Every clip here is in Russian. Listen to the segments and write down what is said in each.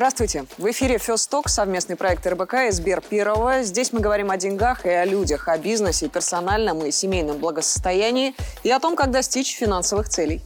Здравствуйте. В эфире Talk, совместный проект РБК и Сбер Первого. Здесь мы говорим о деньгах и о людях, о бизнесе, персональном и семейном благосостоянии и о том, как достичь финансовых целей.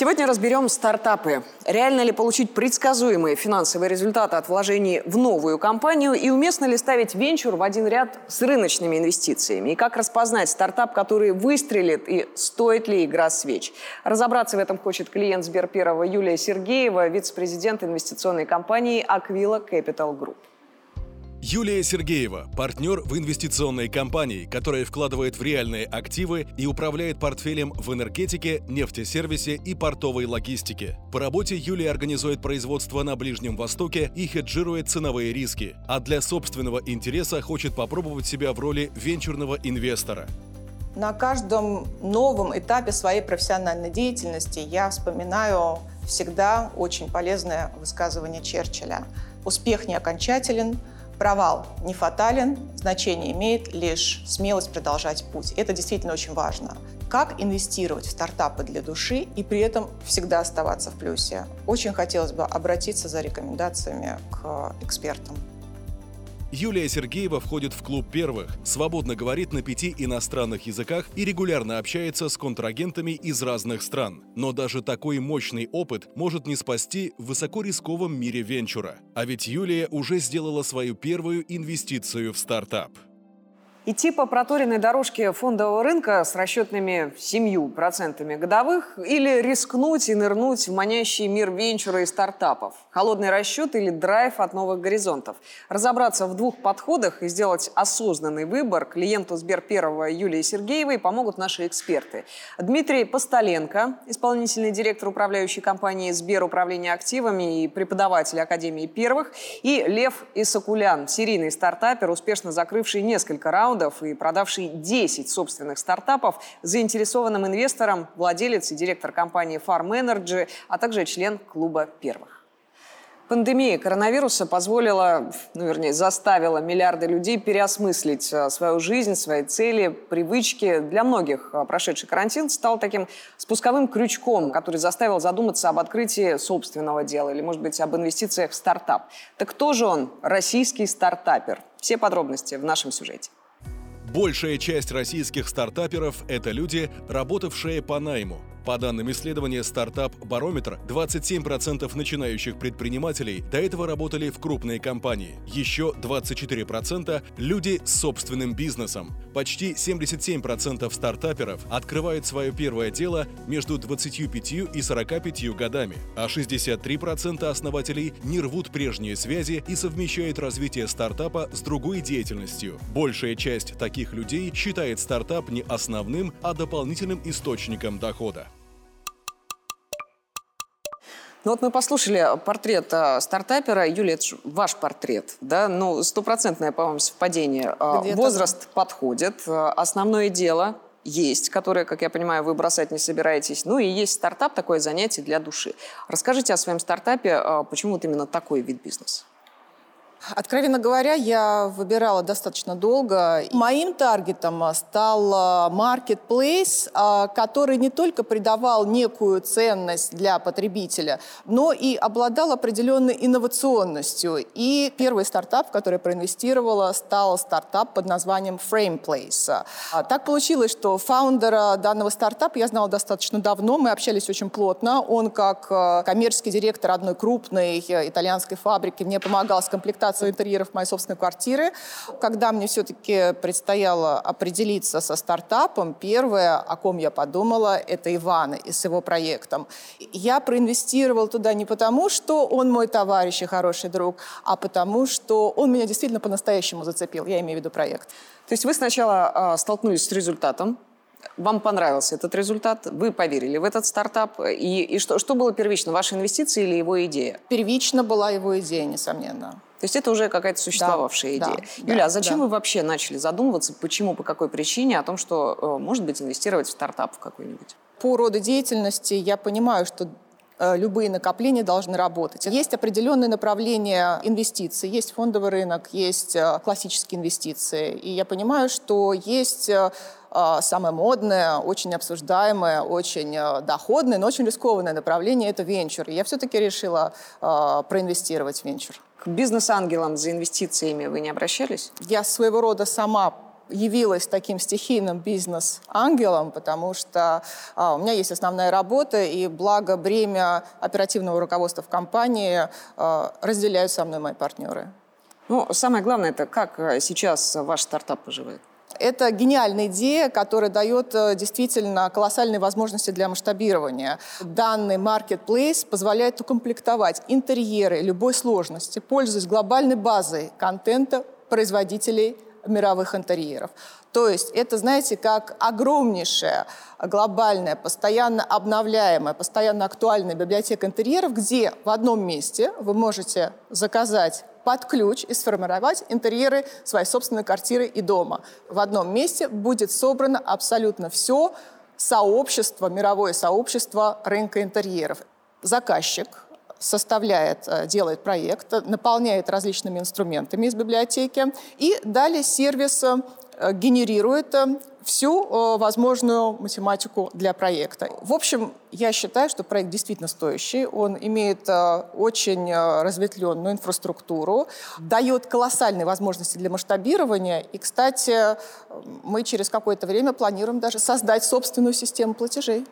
Сегодня разберем стартапы. Реально ли получить предсказуемые финансовые результаты от вложений в новую компанию и уместно ли ставить венчур в один ряд с рыночными инвестициями? И как распознать стартап, который выстрелит и стоит ли игра свеч? Разобраться в этом хочет клиент Сберперова Юлия Сергеева, вице-президент инвестиционной компании Aquila Capital Group. Юлия Сергеева – партнер в инвестиционной компании, которая вкладывает в реальные активы и управляет портфелем в энергетике, нефтесервисе и портовой логистике. По работе Юлия организует производство на Ближнем Востоке и хеджирует ценовые риски, а для собственного интереса хочет попробовать себя в роли венчурного инвестора. На каждом новом этапе своей профессиональной деятельности я вспоминаю всегда очень полезное высказывание Черчилля. Успех не окончателен, Провал не фатален, значение имеет лишь смелость продолжать путь. Это действительно очень важно. Как инвестировать в стартапы для души и при этом всегда оставаться в плюсе? Очень хотелось бы обратиться за рекомендациями к экспертам. Юлия Сергеева входит в клуб первых, свободно говорит на пяти иностранных языках и регулярно общается с контрагентами из разных стран. Но даже такой мощный опыт может не спасти в высокорисковом мире венчура. А ведь Юлия уже сделала свою первую инвестицию в стартап – Идти по проторенной дорожке фондового рынка с расчетными 7% годовых или рискнуть и нырнуть в манящий мир венчура и стартапов? Холодный расчет или драйв от новых горизонтов? Разобраться в двух подходах и сделать осознанный выбор клиенту Сбер Первого Юлии Сергеевой помогут наши эксперты. Дмитрий Постоленко, исполнительный директор управляющей компании Сбер управления активами и преподаватель Академии Первых, и Лев Исакулян, серийный стартапер, успешно закрывший несколько раундов раундов и продавший 10 собственных стартапов заинтересованным инвесторам, владелец и директор компании Farm Energy, а также член клуба первых. Пандемия коронавируса позволила, ну, вернее, заставила миллиарды людей переосмыслить э, свою жизнь, свои цели, привычки. Для многих э, прошедший карантин стал таким спусковым крючком, который заставил задуматься об открытии собственного дела или, может быть, об инвестициях в стартап. Так кто же он, российский стартапер? Все подробности в нашем сюжете. Большая часть российских стартаперов – это люди, работавшие по найму. По данным исследования «Стартап Барометр», 27% начинающих предпринимателей до этого работали в крупные компании. Еще 24% – люди с собственным бизнесом. Почти 77% стартаперов открывают свое первое дело между 25 и 45 годами, а 63% основателей не рвут прежние связи и совмещают развитие стартапа с другой деятельностью. Большая часть таких людей считает стартап не основным, а дополнительным источником дохода. Ну вот мы послушали портрет э, стартапера. Юлия, это ваш портрет, да? Ну, стопроцентное, по-моему, совпадение. А, Где-то Возраст да. подходит. А, основное дело есть, которое, как я понимаю, вы бросать не собираетесь. Ну и есть стартап, такое занятие для души. Расскажите о своем стартапе, почему вот именно такой вид бизнеса? Откровенно говоря, я выбирала достаточно долго. Моим таргетом стал marketplace, а, который не только придавал некую ценность для потребителя, но и обладал определенной инновационностью. И первый стартап, в который я проинвестировала, стал стартап под названием FramePlace. А, так получилось, что фаундера данного стартапа я знала достаточно давно, мы общались очень плотно. Он как а, коммерческий директор одной крупной итальянской фабрики мне помогал с комплектацией декорацию интерьеров моей собственной квартиры. Когда мне все-таки предстояло определиться со стартапом, первое, о ком я подумала, это Иван и с его проектом. Я проинвестировала туда не потому, что он мой товарищ и хороший друг, а потому, что он меня действительно по-настоящему зацепил. Я имею в виду проект. То есть вы сначала э, столкнулись с результатом, вам понравился этот результат, вы поверили в этот стартап. И, и что, что было первично, ваши инвестиции или его идея? Первично была его идея, несомненно. То есть это уже какая-то существовавшая да, идея. Да, Юля, а зачем да. вы вообще начали задумываться, почему, по какой причине о том, что, э, может быть, инвестировать в стартап какой-нибудь? По роду деятельности я понимаю, что любые накопления должны работать. Есть определенные направления инвестиций, есть фондовый рынок, есть э, классические инвестиции. И я понимаю, что есть э, самое модное, очень обсуждаемое, очень доходное, но очень рискованное направление – это венчур. И я все-таки решила проинвестировать в венчур. К бизнес-ангелам за инвестициями вы не обращались? Я своего рода сама явилась таким стихийным бизнес-ангелом, потому что а, у меня есть основная работа, и благо бремя оперативного руководства в компании а, разделяют со мной мои партнеры. Ну, самое главное, это как э, сейчас ваш стартап поживает? Это гениальная идея, которая дает э, действительно колоссальные возможности для масштабирования. Данный marketplace позволяет укомплектовать интерьеры любой сложности, пользуясь глобальной базой контента производителей мировых интерьеров. То есть это, знаете, как огромнейшая, глобальная, постоянно обновляемая, постоянно актуальная библиотека интерьеров, где в одном месте вы можете заказать под ключ и сформировать интерьеры своей собственной квартиры и дома. В одном месте будет собрано абсолютно все сообщество, мировое сообщество рынка интерьеров. Заказчик, составляет, э, делает проект, наполняет различными инструментами из библиотеки, и далее сервис э, генерирует э, всю возможную математику для проекта. В общем, я считаю, что проект действительно стоящий. Он имеет очень разветвленную инфраструктуру, дает колоссальные возможности для масштабирования. И, кстати, мы через какое-то время планируем даже создать собственную систему платежей.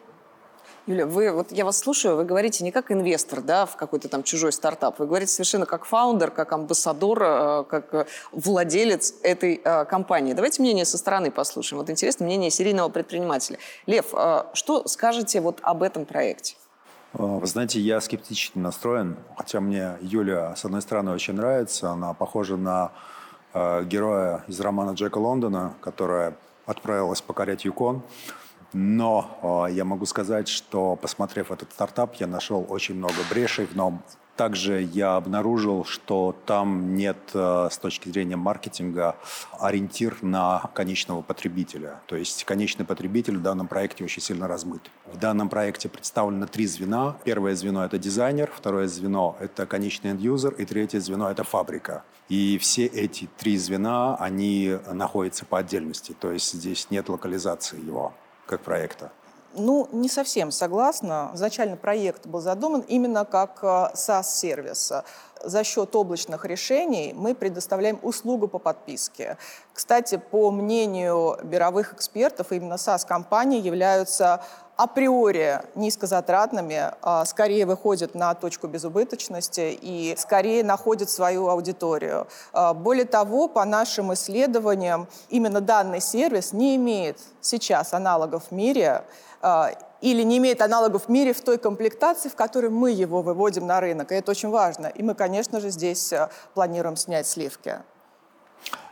Юля, вы, вот я вас слушаю, вы говорите не как инвестор, да, в какой-то там чужой стартап, вы говорите совершенно как фаундер, как амбассадор, э, как э, владелец этой э, компании. Давайте мнение со стороны послушаем. Вот интересно мнение серийного предпринимателя. Лев, что скажете вот об этом проекте? Вы знаете, я скептически настроен, хотя мне Юля, с одной стороны, очень нравится. Она похожа на героя из романа Джека Лондона, которая отправилась покорять Юкон. Но э, я могу сказать, что, посмотрев этот стартап, я нашел очень много брешей в нем. Также я обнаружил, что там нет э, с точки зрения маркетинга ориентир на конечного потребителя. То есть конечный потребитель в данном проекте очень сильно размыт. В данном проекте представлено три звена. Первое звено – это дизайнер, второе звено – это конечный end-юзер, и третье звено – это фабрика. И все эти три звена, они находятся по отдельности. То есть здесь нет локализации его как проекта? Ну, не совсем согласна. Изначально проект был задуман именно как э, SaaS-сервис. За счет облачных решений мы предоставляем услугу по подписке. Кстати, по мнению мировых экспертов, именно SaaS-компании являются априори низкозатратными, а скорее выходят на точку безубыточности и скорее находят свою аудиторию. А, более того, по нашим исследованиям, именно данный сервис не имеет сейчас аналогов в мире а, или не имеет аналогов в мире в той комплектации, в которой мы его выводим на рынок. И это очень важно. И мы, конечно же, здесь планируем снять сливки.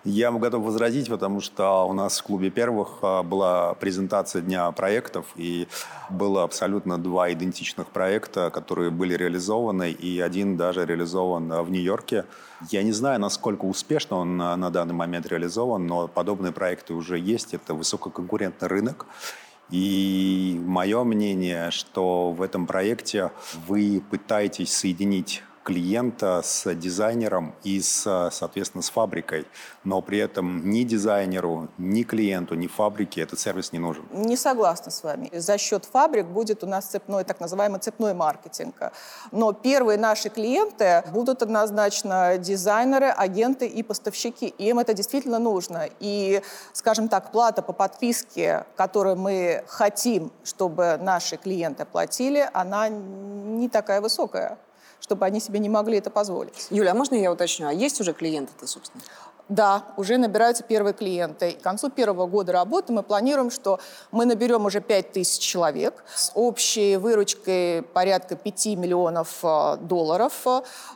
Я готов возразить, потому что у нас в клубе первых а, была презентация Дня проектов, и было абсолютно два идентичных проекта, которые были реализованы, и один даже реализован в Нью-Йорке. Я не знаю, насколько успешно он на данный момент реализован, но подобные проекты уже есть. Это высококонкурентный рынок. И мое мнение, что в этом проекте вы пытаетесь соединить клиента с дизайнером и, с, соответственно, с фабрикой. Но при этом ни дизайнеру, ни клиенту, ни фабрике этот сервис не нужен. Не согласна с вами. За счет фабрик будет у нас цепной, так называемый цепной маркетинг. Но первые наши клиенты будут однозначно дизайнеры, агенты и поставщики. И им это действительно нужно. И, скажем так, плата по подписке, которую мы хотим, чтобы наши клиенты платили, она не такая высокая чтобы они себе не могли это позволить. Юля, а можно я уточню? А есть уже клиенты-то, собственно? Да, уже набираются первые клиенты. К концу первого года работы мы планируем, что мы наберем уже 5 тысяч человек с общей выручкой порядка 5 миллионов э, долларов.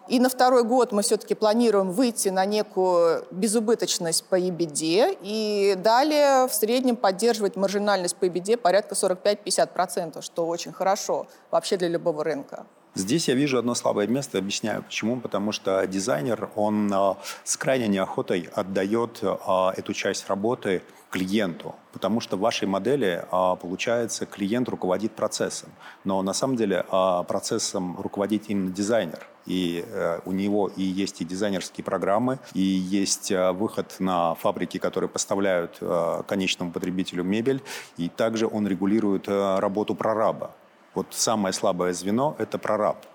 И на второй год мы все-таки планируем выйти на некую безубыточность по EBD и далее в среднем поддерживать маржинальность по EBD порядка 45-50%, что очень хорошо вообще для любого рынка. Здесь я вижу одно слабое место, объясняю почему. Потому что дизайнер, он а, с крайней неохотой отдает а, эту часть работы клиенту, потому что в вашей модели, а, получается, клиент руководит процессом. Но на самом деле процессом руководит именно дизайнер. И э, у него и есть и дизайнерские программы, и есть выход на фабрики, которые поставляют конечному потребителю мебель, и также он регулирует работу прораба. Вот самое слабое звено – это прораб.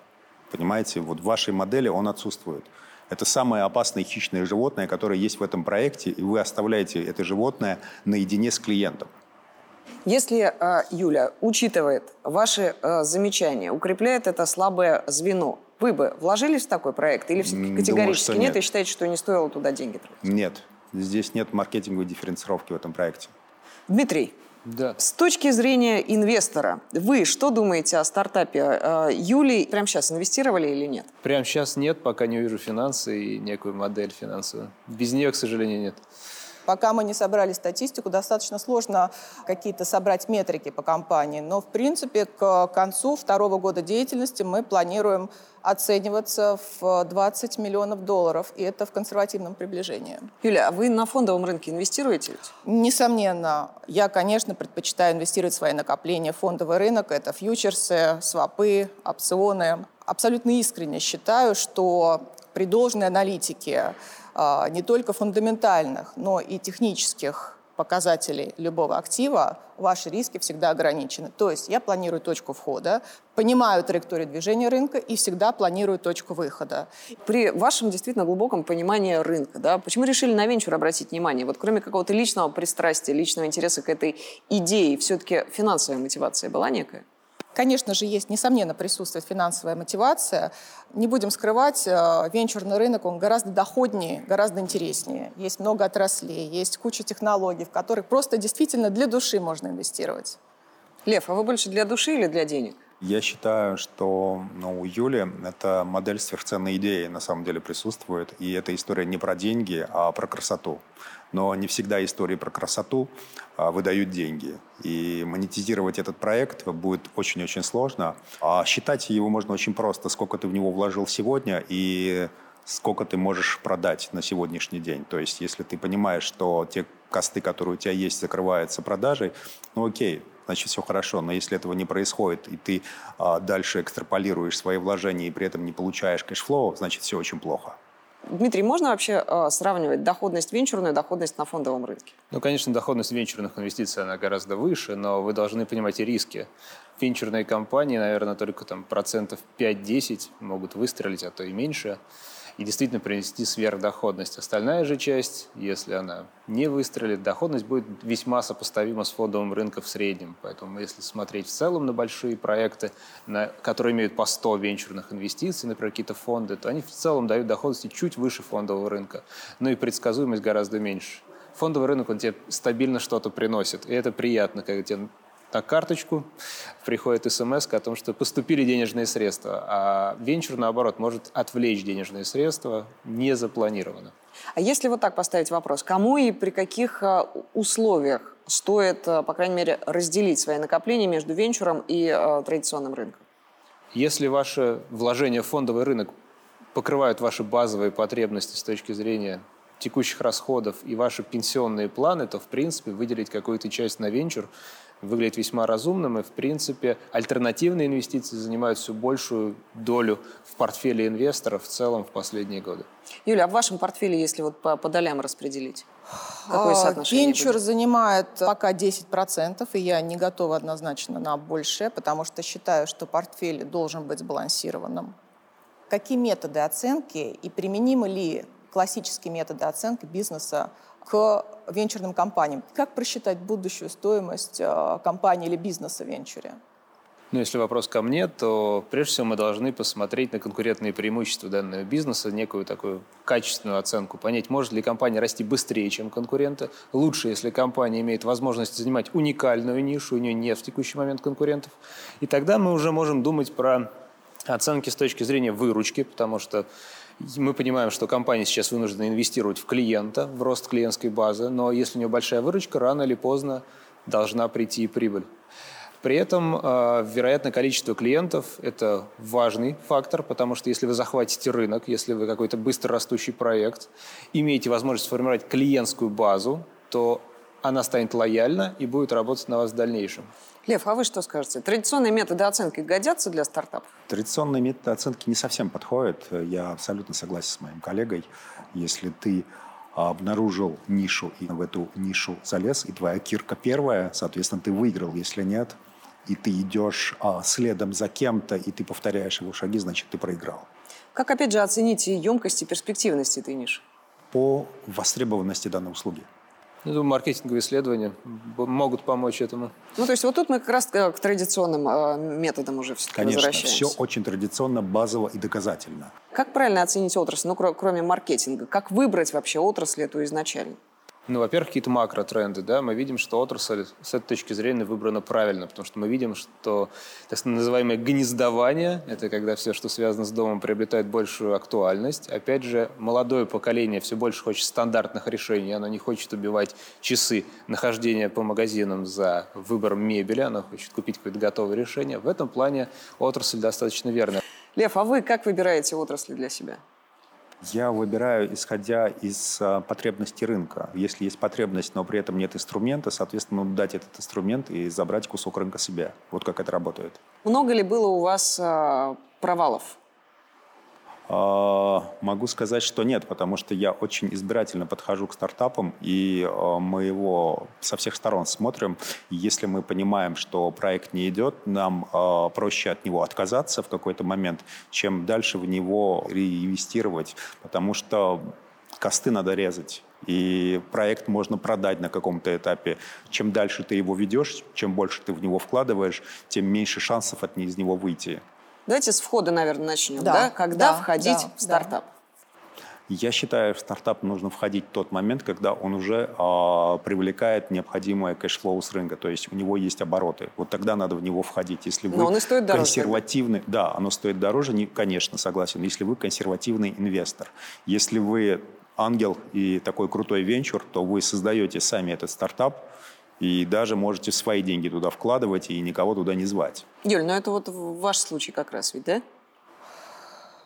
Понимаете, вот в вашей модели он отсутствует. Это самое опасное хищное животное, которое есть в этом проекте, и вы оставляете это животное наедине с клиентом. Если э, Юля учитывает ваши э, замечания, укрепляет это слабое звено, вы бы вложились в такой проект или категорически Думаю, нет, нет и считаете, что не стоило туда деньги тратить? Нет, здесь нет маркетинговой дифференцировки в этом проекте. Дмитрий, да. С точки зрения инвестора, вы что думаете о стартапе э, Юли? Прямо сейчас инвестировали или нет? Прямо сейчас нет, пока не увижу финансы и некую модель финансовую. Без нее, к сожалению, нет. Пока мы не собрали статистику, достаточно сложно какие-то собрать метрики по компании. Но, в принципе, к концу второго года деятельности мы планируем оцениваться в 20 миллионов долларов, и это в консервативном приближении. Юля, а вы на фондовом рынке инвестируете? Несомненно. Я, конечно, предпочитаю инвестировать в свои накопления. Фондовый рынок – это фьючерсы, свопы, опционы. Абсолютно искренне считаю, что при должной аналитике не только фундаментальных, но и технических показателей любого актива, ваши риски всегда ограничены. То есть я планирую точку входа, понимаю траекторию движения рынка и всегда планирую точку выхода. При вашем действительно глубоком понимании рынка, да, почему решили на венчур обратить внимание? Вот кроме какого-то личного пристрастия, личного интереса к этой идее, все-таки финансовая мотивация была некая? Конечно же, есть, несомненно, присутствует финансовая мотивация. Не будем скрывать, э, венчурный рынок, он гораздо доходнее, гораздо интереснее. Есть много отраслей, есть куча технологий, в которых просто действительно для души можно инвестировать. Лев, а вы больше для души или для денег? Я считаю, что ну, у Юли эта модель сверхценной идеи на самом деле присутствует. И эта история не про деньги, а про красоту. Но не всегда истории про красоту а, выдают деньги. И монетизировать этот проект будет очень-очень сложно. А считать его можно очень просто. Сколько ты в него вложил сегодня и сколько ты можешь продать на сегодняшний день. То есть, если ты понимаешь, что те косты, которые у тебя есть, закрываются продажей, ну окей, значит, все хорошо. Но если этого не происходит, и ты а, дальше экстраполируешь свои вложения и при этом не получаешь cash flow, значит, все очень плохо. Дмитрий, можно вообще э, сравнивать доходность венчурную и доходность на фондовом рынке? Ну, конечно, доходность венчурных инвестиций, она гораздо выше, но вы должны понимать и риски. Венчурные компании, наверное, только там процентов 5-10 могут выстрелить, а то и меньше и действительно принести сверхдоходность. Остальная же часть, если она не выстрелит, доходность будет весьма сопоставима с фондовым рынком в среднем. Поэтому если смотреть в целом на большие проекты, на, которые имеют по 100 венчурных инвестиций, например, какие-то фонды, то они в целом дают доходности чуть выше фондового рынка. Но и предсказуемость гораздо меньше. Фондовый рынок, он тебе стабильно что-то приносит. И это приятно, когда тебе на карточку приходит смс о том, что поступили денежные средства, а венчур, наоборот, может отвлечь денежные средства не запланированно. А если вот так поставить вопрос, кому и при каких а, условиях стоит, а, по крайней мере, разделить свои накопления между венчуром и э, традиционным рынком? Если ваше вложение в фондовый рынок покрывают ваши базовые потребности с точки зрения текущих расходов и ваши пенсионные планы, то, в принципе, выделить какую-то часть на венчур – выглядит весьма разумным, и, в принципе, альтернативные инвестиции занимают все большую долю в портфеле инвесторов в целом в последние годы. Юля, а в вашем портфеле, если вот по, по долям распределить? Какое а, соотношение Венчур будет? занимает пока 10%, и я не готова однозначно на большее, потому что считаю, что портфель должен быть сбалансированным. Какие методы оценки и применимы ли классические методы оценки бизнеса к венчурным компаниям. Как просчитать будущую стоимость э, компании или бизнеса в венчуре? Ну, если вопрос ко мне, то прежде всего мы должны посмотреть на конкурентные преимущества данного бизнеса, некую такую качественную оценку, понять, может ли компания расти быстрее, чем конкуренты. Лучше, если компания имеет возможность занимать уникальную нишу, у нее нет в текущий момент конкурентов. И тогда мы уже можем думать про оценки с точки зрения выручки, потому что мы понимаем, что компания сейчас вынуждена инвестировать в клиента, в рост клиентской базы, но если у нее большая выручка, рано или поздно должна прийти прибыль. При этом, э, вероятно, количество клиентов – это важный фактор, потому что если вы захватите рынок, если вы какой-то быстро растущий проект, имеете возможность сформировать клиентскую базу, то она станет лояльна и будет работать на вас в дальнейшем. Лев, а вы что скажете? Традиционные методы оценки годятся для стартапов? Традиционные методы оценки не совсем подходят. Я абсолютно согласен с моим коллегой. Если ты обнаружил нишу и в эту нишу залез, и твоя кирка первая, соответственно, ты выиграл. Если нет, и ты идешь а, следом за кем-то, и ты повторяешь его шаги, значит, ты проиграл. Как, опять же, оценить емкость и перспективность этой ниши? По востребованности данной услуги. Ну, думаю, маркетинговые исследования могут помочь этому. Ну, то есть вот тут мы как раз к традиционным э, методам уже все Конечно, возвращаемся. все очень традиционно, базово и доказательно. Как правильно оценить отрасль, ну, кроме маркетинга? Как выбрать вообще отрасль эту изначально? Ну, во-первых, какие-то макротренды, да, мы видим, что отрасль с этой точки зрения выбрана правильно, потому что мы видим, что так называемое гнездование, это когда все, что связано с домом, приобретает большую актуальность. Опять же, молодое поколение все больше хочет стандартных решений, оно не хочет убивать часы нахождения по магазинам за выбором мебели, оно хочет купить какое-то готовое решение. В этом плане отрасль достаточно верная. Лев, а вы как выбираете отрасли для себя? Я выбираю, исходя из а, потребностей рынка. Если есть потребность, но при этом нет инструмента, соответственно, надо дать этот инструмент и забрать кусок рынка себе. Вот как это работает. Много ли было у вас а, провалов? А, могу сказать, что нет, потому что я очень избирательно подхожу к стартапам, и а, мы его со всех сторон смотрим. Если мы понимаем, что проект не идет, нам а, проще от него отказаться в какой-то момент, чем дальше в него реинвестировать, потому что косты надо резать. И проект можно продать на каком-то этапе. Чем дальше ты его ведешь, чем больше ты в него вкладываешь, тем меньше шансов от из него выйти. Давайте с входа, наверное, начнем. Да. да? Когда да, входить да, в стартап? Да. Я считаю, в стартап нужно входить в тот момент, когда он уже э, привлекает необходимое cash flow с рынка, то есть у него есть обороты. Вот тогда надо в него входить. Если вы Но он и стоит дороже. консервативный, да, оно стоит дороже, не, конечно, согласен. Если вы консервативный инвестор, если вы ангел и такой крутой венчур, то вы создаете сами этот стартап, и даже можете свои деньги туда вкладывать и никого туда не звать. Юль, ну это вот ваш случай как раз ведь, да?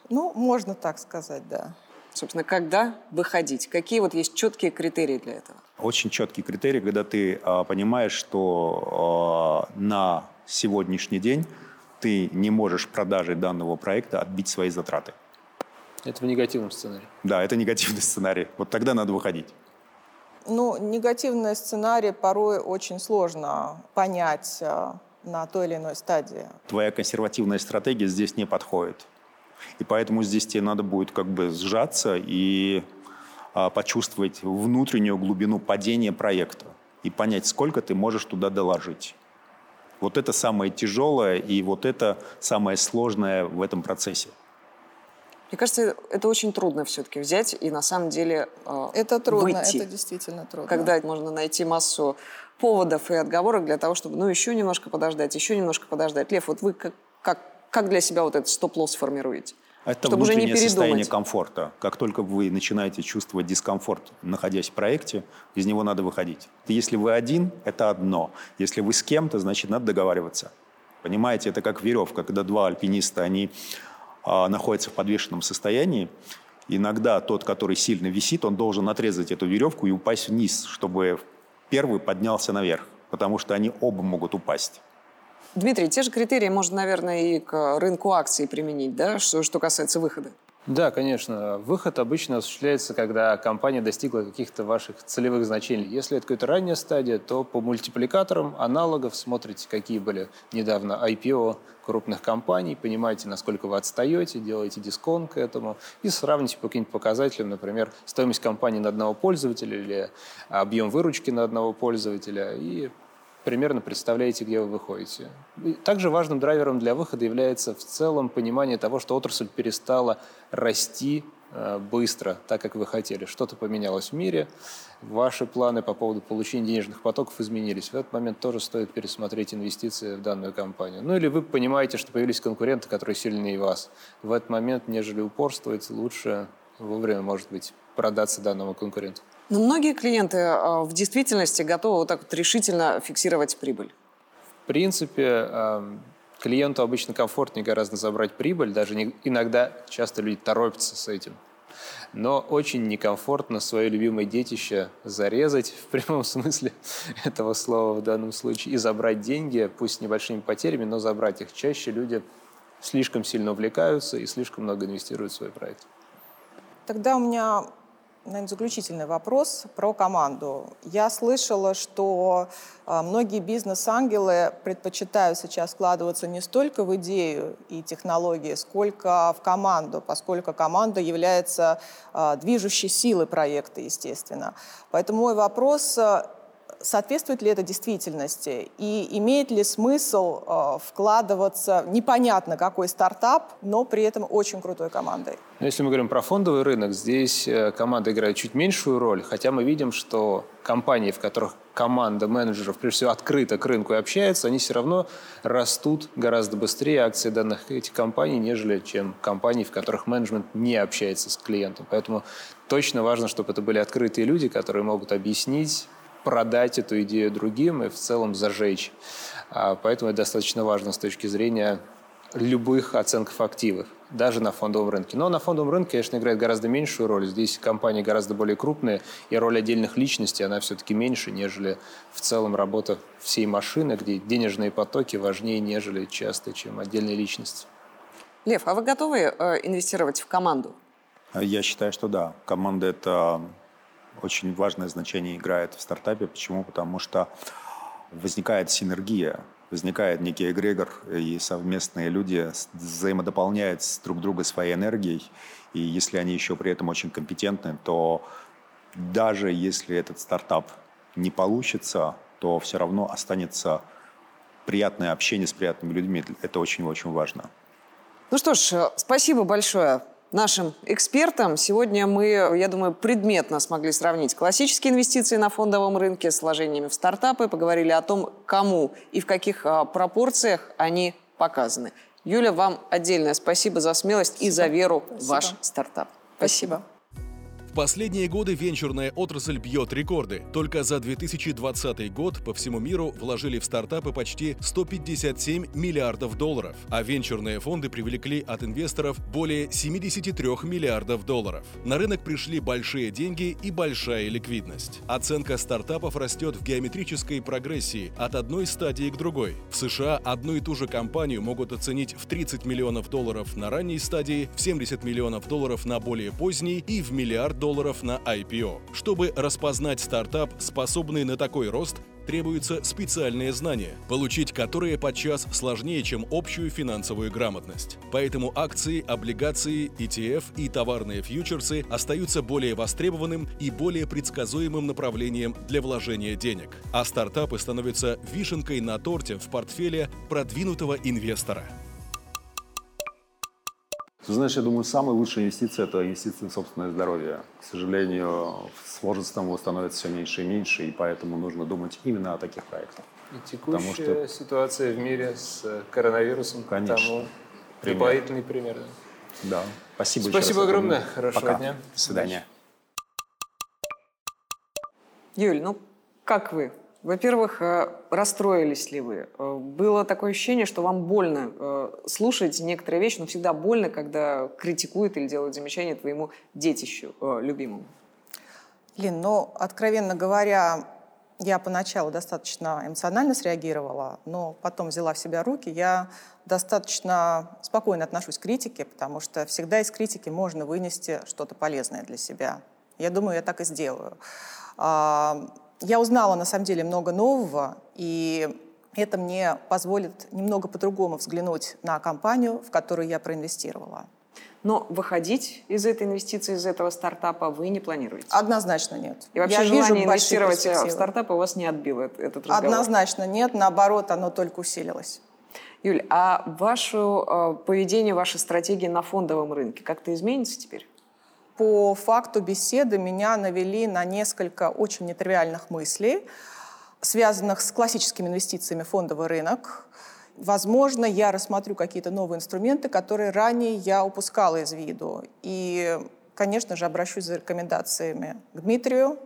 Ну, можно так сказать, да. Собственно, когда выходить? Какие вот есть четкие критерии для этого? Очень четкие критерии, когда ты а, понимаешь, что а, на сегодняшний день ты не можешь продажей данного проекта отбить свои затраты. Это в негативном сценарии. Да, это негативный сценарий. Вот тогда надо выходить. Ну, негативный сценарий порой очень сложно понять э, на той или иной стадии. Твоя консервативная стратегия здесь не подходит. И поэтому здесь тебе надо будет как бы сжаться и а, почувствовать внутреннюю глубину падения проекта и понять, сколько ты можешь туда доложить. Вот это самое тяжелое и вот это самое сложное в этом процессе. Мне кажется, это очень трудно все-таки взять и на самом деле э, Это трудно, выйти, это действительно трудно. Когда можно найти массу поводов и отговорок для того, чтобы ну еще немножко подождать, еще немножко подождать. Лев, вот вы как, как, как для себя вот этот стоп-лосс формируете? Это чтобы внутреннее уже не состояние комфорта. Как только вы начинаете чувствовать дискомфорт, находясь в проекте, из него надо выходить. Если вы один, это одно. Если вы с кем-то, значит, надо договариваться. Понимаете, это как веревка, когда два альпиниста, они находится в подвешенном состоянии, иногда тот, который сильно висит, он должен отрезать эту веревку и упасть вниз, чтобы первый поднялся наверх, потому что они оба могут упасть. Дмитрий, те же критерии можно, наверное, и к рынку акций применить, да, что, что касается выхода? Да, конечно. Выход обычно осуществляется, когда компания достигла каких-то ваших целевых значений. Если это какая-то ранняя стадия, то по мультипликаторам аналогов смотрите, какие были недавно IPO крупных компаний, понимаете, насколько вы отстаете, делаете дисконт к этому и сравните по каким-то показателям, например, стоимость компании на одного пользователя или объем выручки на одного пользователя и примерно представляете, где вы выходите. Также важным драйвером для выхода является в целом понимание того, что отрасль перестала расти э, быстро, так как вы хотели. Что-то поменялось в мире, ваши планы по поводу получения денежных потоков изменились. В этот момент тоже стоит пересмотреть инвестиции в данную компанию. Ну или вы понимаете, что появились конкуренты, которые сильнее вас. В этот момент, нежели упорствовать, лучше вовремя, может быть, продаться данному конкуренту. Но многие клиенты а, в действительности готовы вот так вот решительно фиксировать прибыль. принципе, эм, клиенту обычно комфортнее гораздо забрать прибыль, даже не, иногда часто люди торопятся с этим. Но очень некомфортно свое любимое детище зарезать в прямом смысле этого слова в данном случае и забрать деньги, пусть с небольшими потерями, но забрать их. Чаще люди слишком сильно увлекаются и слишком много инвестируют в свой проект. Тогда у меня наверное, заключительный вопрос про команду. Я слышала, что а, многие бизнес-ангелы предпочитают сейчас вкладываться не столько в идею и технологии, сколько в команду, поскольку команда является а, движущей силой проекта, естественно. Поэтому мой вопрос а, соответствует ли это действительности и имеет ли смысл э, вкладываться непонятно какой стартап, но при этом очень крутой командой? Но если мы говорим про фондовый рынок, здесь э, команда играет чуть меньшую роль, хотя мы видим, что компании, в которых команда менеджеров, прежде всего, открыто к рынку и общается, они все равно растут гораздо быстрее акции данных этих компаний, нежели чем компании, в которых менеджмент не общается с клиентом. Поэтому точно важно, чтобы это были открытые люди, которые могут объяснить, продать эту идею другим и в целом зажечь. А, поэтому это достаточно важно с точки зрения любых оценков активов, даже на фондовом рынке. Но на фондовом рынке, конечно, играет гораздо меньшую роль. Здесь компании гораздо более крупные, и роль отдельных личностей, она все-таки меньше, нежели в целом работа всей машины, где денежные потоки важнее, нежели часто, чем отдельные личности. Лев, а вы готовы э, инвестировать в команду? Я считаю, что да. Команда – это очень важное значение играет в стартапе. Почему? Потому что возникает синергия, возникает некий эгрегор, и совместные люди взаимодополняют друг друга своей энергией. И если они еще при этом очень компетентны, то даже если этот стартап не получится, то все равно останется приятное общение с приятными людьми. Это очень-очень важно. Ну что ж, спасибо большое нашим экспертам. Сегодня мы, я думаю, предметно смогли сравнить классические инвестиции на фондовом рынке с вложениями в стартапы, поговорили о том, кому и в каких а, пропорциях они показаны. Юля, вам отдельное спасибо за смелость спасибо. и за веру спасибо. в ваш стартап. Спасибо. спасибо. Последние годы венчурная отрасль бьет рекорды. Только за 2020 год по всему миру вложили в стартапы почти 157 миллиардов долларов, а венчурные фонды привлекли от инвесторов более 73 миллиардов долларов. На рынок пришли большие деньги и большая ликвидность. Оценка стартапов растет в геометрической прогрессии от одной стадии к другой. В США одну и ту же компанию могут оценить в 30 миллионов долларов на ранней стадии, в 70 миллионов долларов на более поздней и в миллиард долларов на IPO. Чтобы распознать стартап, способный на такой рост, требуются специальные знания, получить которые подчас сложнее, чем общую финансовую грамотность. Поэтому акции, облигации, ETF и товарные фьючерсы остаются более востребованным и более предсказуемым направлением для вложения денег. А стартапы становятся вишенкой на торте в портфеле продвинутого инвестора. Ты знаешь, я думаю, самая лучшая инвестиция – это инвестиция в собственное здоровье. К сожалению, с возрастом его становится все меньше и меньше, и поэтому нужно думать именно о таких проектах. И текущая что... ситуация в мире с коронавирусом Конечно. тому прибавительный пример. Да. Спасибо Спасибо огромное. Хорошего Пока. дня. До свидания. Юль, ну как вы? Во-первых, э, расстроились ли вы? Э, было такое ощущение, что вам больно э, слушать некоторые вещи, но всегда больно, когда критикуют или делают замечания твоему детищу любимому. Лин, ну, откровенно говоря, я поначалу достаточно эмоционально среагировала, но потом взяла в себя руки. Я достаточно спокойно отношусь к критике, потому что всегда из критики можно вынести что-то полезное для себя. Я думаю, я так и сделаю. Я узнала на самом деле много нового, и это мне позволит немного по-другому взглянуть на компанию, в которую я проинвестировала. Но выходить из этой инвестиции, из этого стартапа вы не планируете? Однозначно нет. И вообще я желание инвестировать в стартапы у вас не отбило этот разговор? Однозначно нет, наоборот, оно только усилилось. Юль, а ваше э, поведение, ваша стратегия на фондовом рынке как-то изменится теперь? По факту беседы меня навели на несколько очень нетривиальных мыслей, связанных с классическими инвестициями в фондовый рынок. Возможно, я рассмотрю какие-то новые инструменты, которые ранее я упускала из виду. И, конечно же, обращусь за рекомендациями к Дмитрию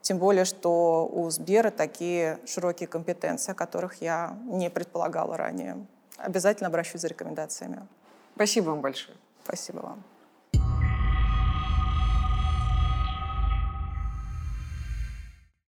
Тем более, что у Сбера такие широкие компетенции, о которых я не предполагала ранее. Обязательно обращусь за рекомендациями. Спасибо вам большое. Спасибо вам.